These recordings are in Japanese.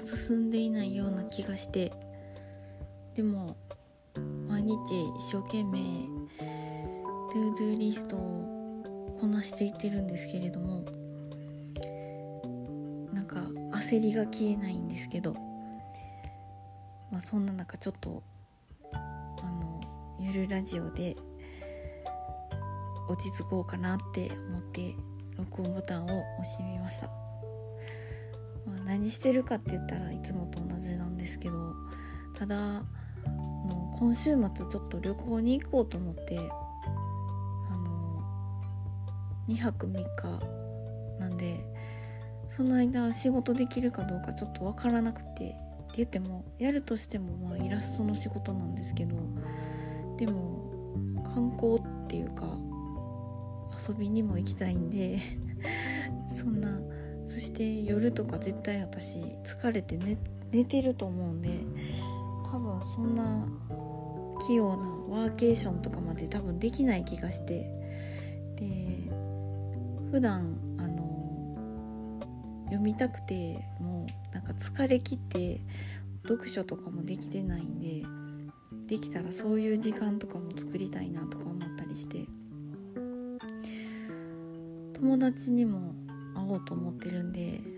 進んでいないような気がして。でも毎日一生懸命 to do リストをこなしていってるんですけれどもなんか焦りが消えないんですけど、まあ、そんな中ちょっとあのゆるラジオで落ち着こうかなって思って録音ボタンを押してみました、何してるかって言ったらいつもと同じなんですけどただもう今週末ちょっと旅行に行こうと思ってあの2泊3日なんでその間仕事できるかどうかちょっと分からなくてって言ってもやるとしてもまあイラストの仕事なんですけどでも観光っていうか遊びにも行きたいんで そんなそして夜とか絶対私疲れて寝寝てると思うんで多分そんな器用なワーケーションとかまで多分できない気がしてで普段あの読みたくてもうなんか疲れきって読書とかもできてないんでできたらそういう時間とかも作りたいなとか思ったりして友達にもおうと思ってるんで。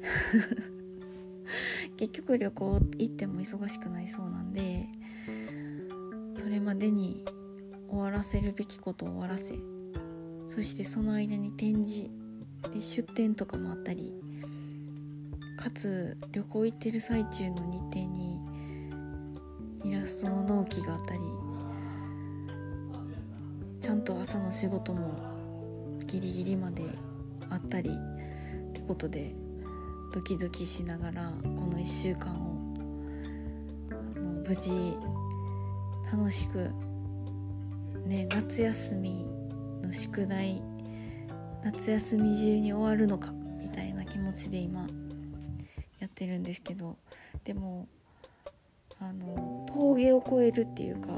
結局旅行行っても忙しくなりそうなんでそれまでに終わらせるべきことを終わらせそしてその間に展示で出店とかもあったりかつ旅行行ってる最中の日程にイラストの納期があったりちゃんと朝の仕事もギリギリまであったりことでドキドキしながらこの1週間を無事楽しくね夏休みの宿題夏休み中に終わるのかみたいな気持ちで今やってるんですけどでもあの峠を越えるっていうか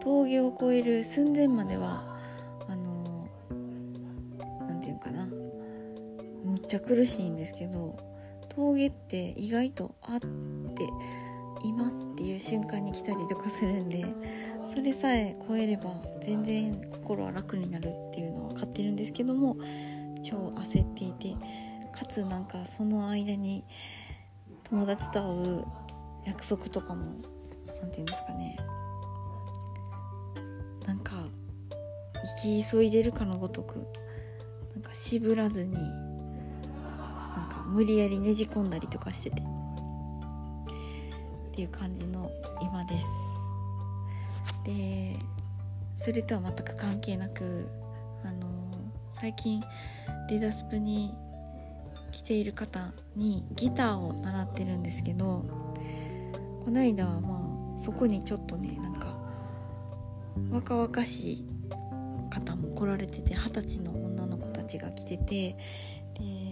峠を越える寸前まではちゃ苦しいんですけど峠って意外とあって今っていう瞬間に来たりとかするんでそれさえ超えれば全然心は楽になるっていうのは分かってるんですけども超焦っていてかつなんかその間に友達と会う約束とかも何て言うんですかね。なんか生き急いでるかのごとくなんか渋らずに無理やりねじ込んだりとかしてて。っていう感じの今です。でそれとは全く関係なくあの最近デザスプに来ている方にギターを習ってるんですけどこの間はまあそこにちょっとねなんか若々しい方も来られてて二十歳の女の子たちが来ててで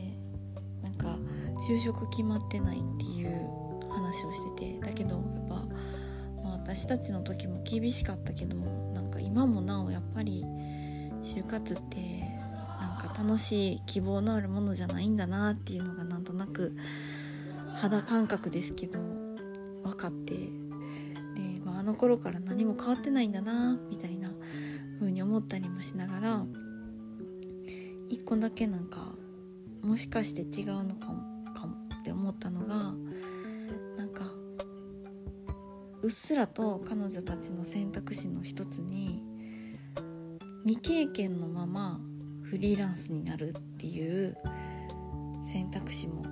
就職決まってないっていう話をしててだけどやっぱ、まあ、私たちの時も厳しかったけどなんか今もなおやっぱり就活ってなんか楽しい希望のあるものじゃないんだなっていうのがなんとなく肌感覚ですけど分かって。で、まあ、あの頃から何も変わってないんだなみたいな風に思ったりもしながら一個だけなんかもしかして違うのかも。って思ったのがなんかうっすらと彼女たちの選択肢の一つに未経験のままフリーランスになるっていう選択肢も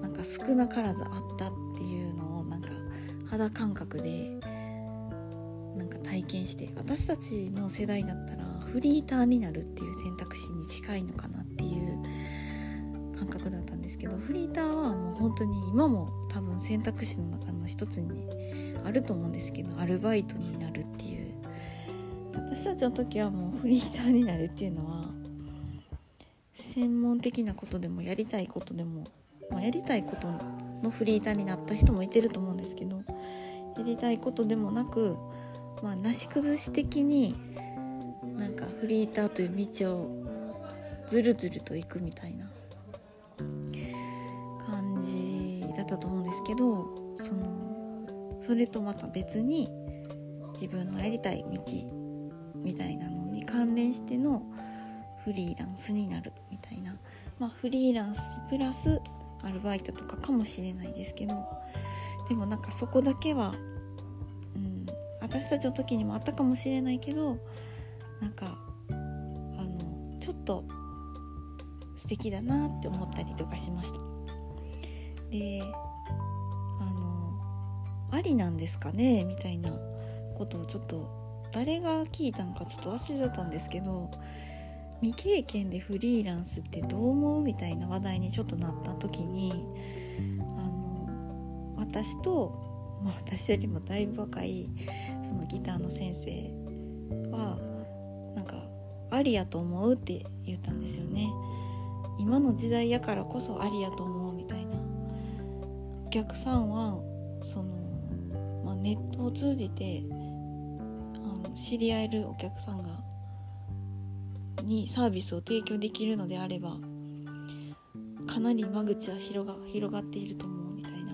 なんか少なからずあったっていうのをなんか肌感覚でなんか体験して私たちの世代だったらフリーターになるっていう選択肢に近いのかなっですけどフリーターはもう本当に今も多分選択肢の中の一つにあると思うんですけどアルバイトになるっていう。私たちの時はもうフリーターになるっていうのは専門的なことでもやりたいことでも、まあ、やりたいことのフリーターになった人もいてると思うんですけどやりたいことでもなく、まあ、なし崩し的になんかフリーターという道をずるずると行くみたいな。感じったと思うんですけどそのそれとまた別に自分のやりたい道みたいなのに関連してのフリーランスになるみたいな、まあ、フリーランスプラスアルバイトとかかもしれないですけどでもなんかそこだけは、うん、私たちの時にもあったかもしれないけどなんかあのちょっと素敵だなって思ったりとかしました。であのありなんですかね？みたいなことをちょっと誰が聞いたのかちょっと忘れちゃったんですけど未経験でフリーランスってどう思う？みたいな話題にちょっとなった時にあの私と、まあ、私よりもだいぶ若いそのギターの先生はなんかありやと思うって言ったんですよね。今の時代やからこそありやと思うお客さんはその、まあ、ネットを通じてあの知り合えるお客さんがにサービスを提供できるのであればかなり間口は広が広がっていると思うみたいな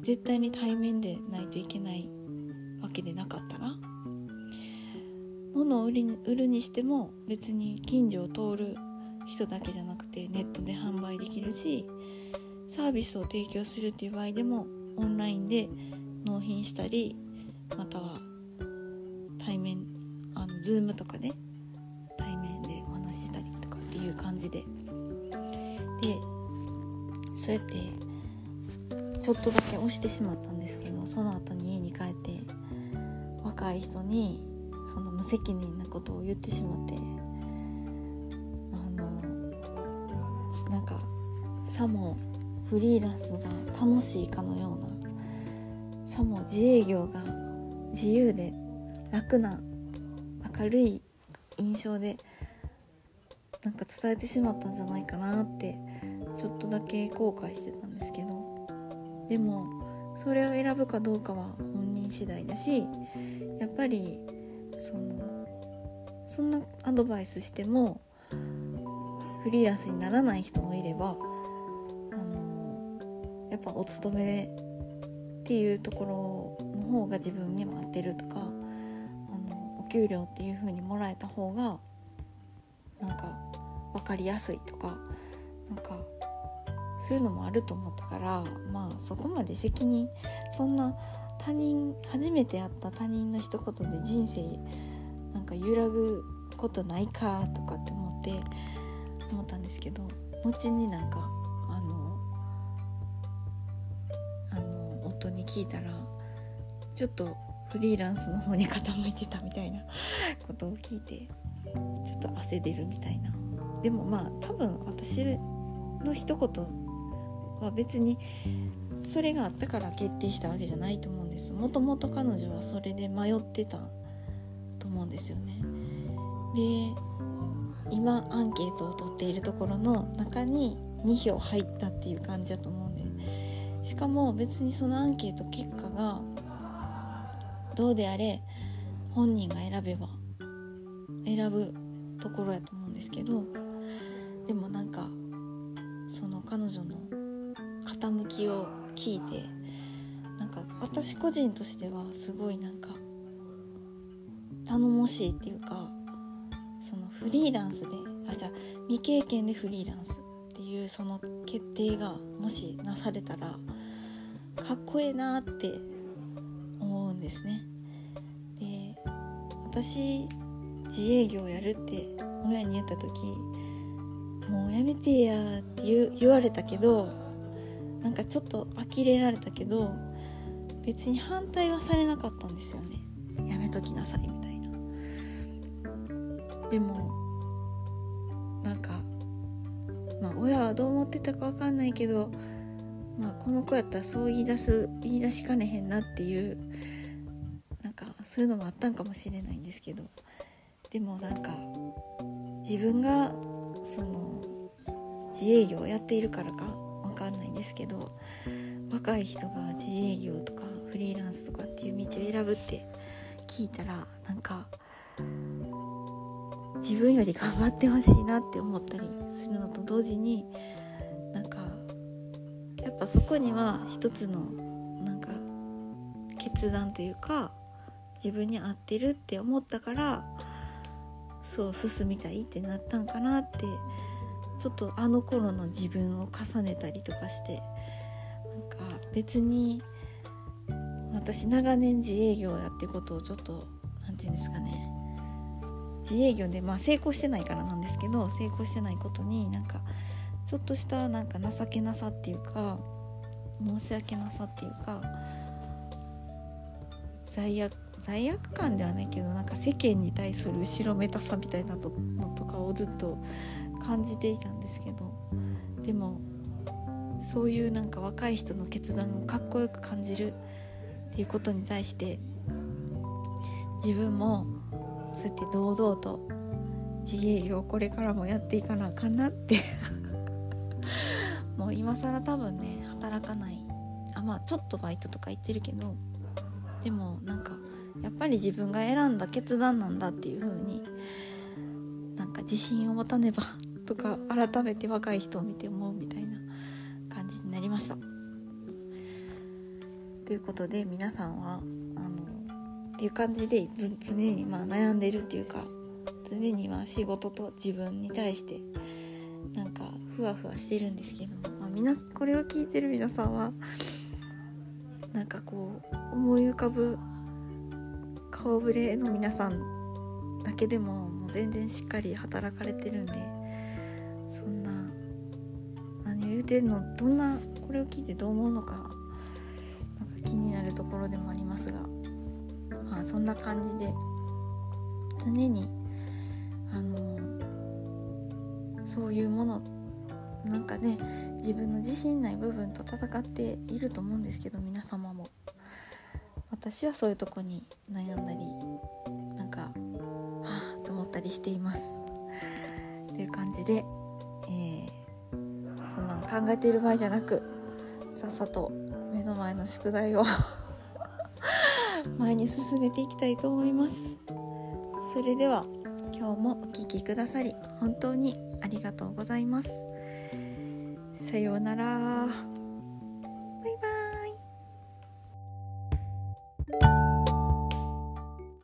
絶対に対面でないといけないわけでなかったら物を売り売るにしても別に近所を通る人だけじゃなくてネットで販売できるしサービスを提供するっていう場合でもオンラインで納品したりまたは対面あの Zoom とかで対面でお話したりとかっていう感じで。でそうやってちょっとだけ押してしまったんですけどその後に家に帰って若い人にその無責任なことを言ってしまってあのなんかさもフリーランスが楽しいかのようなさも自営業が自由で楽な明るい印象でなんか伝えてしまったんじゃないかなってちょっとだけ後悔してたんですけど。でもそれを選ぶかどうかは本人次第だしやっぱりそのそんなアドバイスしてもフリーランスにならない人もいればやっぱお勤めっていうところの方が自分にも合ってるとかあのお給料っていう風にもらえた方がなんか分かりやすいとかなんかそういうのもあると思ったからまあそこまで責任そんな他人初めて会った他人の一言で人生なんか揺らぐことないかとかって思って思ったんですけど後になんか聞いたらちょっとフリーランスの方に傾いてたみたいな ことを聞いてちょっと汗出るみたいな。でもまあ多分私の一言は別にそれがあったから決定したわけじゃないと思うんです。もともと彼女はそれで迷ってたと思うんですよね。で今アンケートを取っているところの中に2票入ったっていう感じだと思うんでしかも別にそのアンケート結果がどうであれ本人が選べば選ぶところやと思うんですけどでもなんかその彼女の傾きを聞いてなんか私個人としてはすごいなんか頼もしいっていうかそのフリーランスであじゃあ未経験でフリーランス。っていうその決定がもしなされたらかっこええなって思うんですね。で私自営業やるって親に言った時もうやめてやって言われたけどなんかちょっと呆れられたけど別に反対はされなかったんですよねやめときなさいみたいなでも親はどう思ってたか分かんないけどまあこの子やったらそう言い出す言い出しかねへんなっていうなんかそういうのもあったんかもしれないんですけど。でもなんか自分がその自営業をやっているからかわかんないんですけど若い人が自営業とかフリーランスとかっていう道を選ぶって聞いたらなんか自分より頑張ってほしいなって思ったりするのと同時になんかやっぱそこには一つのなんか決断というか自分に合ってるって思ったからそう進みたいってなったんかなってちょっとあの頃の自分を重ねたりとかしてなんか別に私長年自営業やってことをちょっと何て言うんですかね。自営業でまあ成功してないからなんですけど成功してないことになんかちょっとしたなんか情けなさっていうか申し訳なさっていうか罪悪罪悪感ではないけどなんか世間に対する後ろめたさみたいなのとかをずっと感じていたんですけどでもそういうなんか若い人の決断をかっこよく感じるっていうことに対して自分もそうやって堂々と自営業これからもやっていかなあかんなって もう今更多分ね働かないあまあちょっとバイトとか行ってるけどでもなんかやっぱり自分が選んだ決断なんだっていう風になんか自信を持たねば とか改めて若い人を見て思うみたいな感じになりました。ということで皆さんはっていう感じで常にまあ悩んでるっていうか常にまあ仕事と自分に対してなんかふわふわしてるんですけど、まあ、皆これを聞いてる皆さんはなんかこう思い浮かぶ顔ぶれの皆さんだけでももう全然しっかり働かれてるんでそんな何を言うてんのどんなこれを聞いてどう思うのかなんか気になるところでもありますが。まあそんな感じで常にあのそういうものなんかね自分の自信ない部分と戦っていると思うんですけど皆様も。私はそういうとこに悩んだりなんかはあと思ったりしています。という感じで、えー、そんなん考えている場合じゃなくさっさと目の前の宿題を前に進めていきたいと思いますそれでは今日もお聴きくださり本当にありがとうございますさようなら。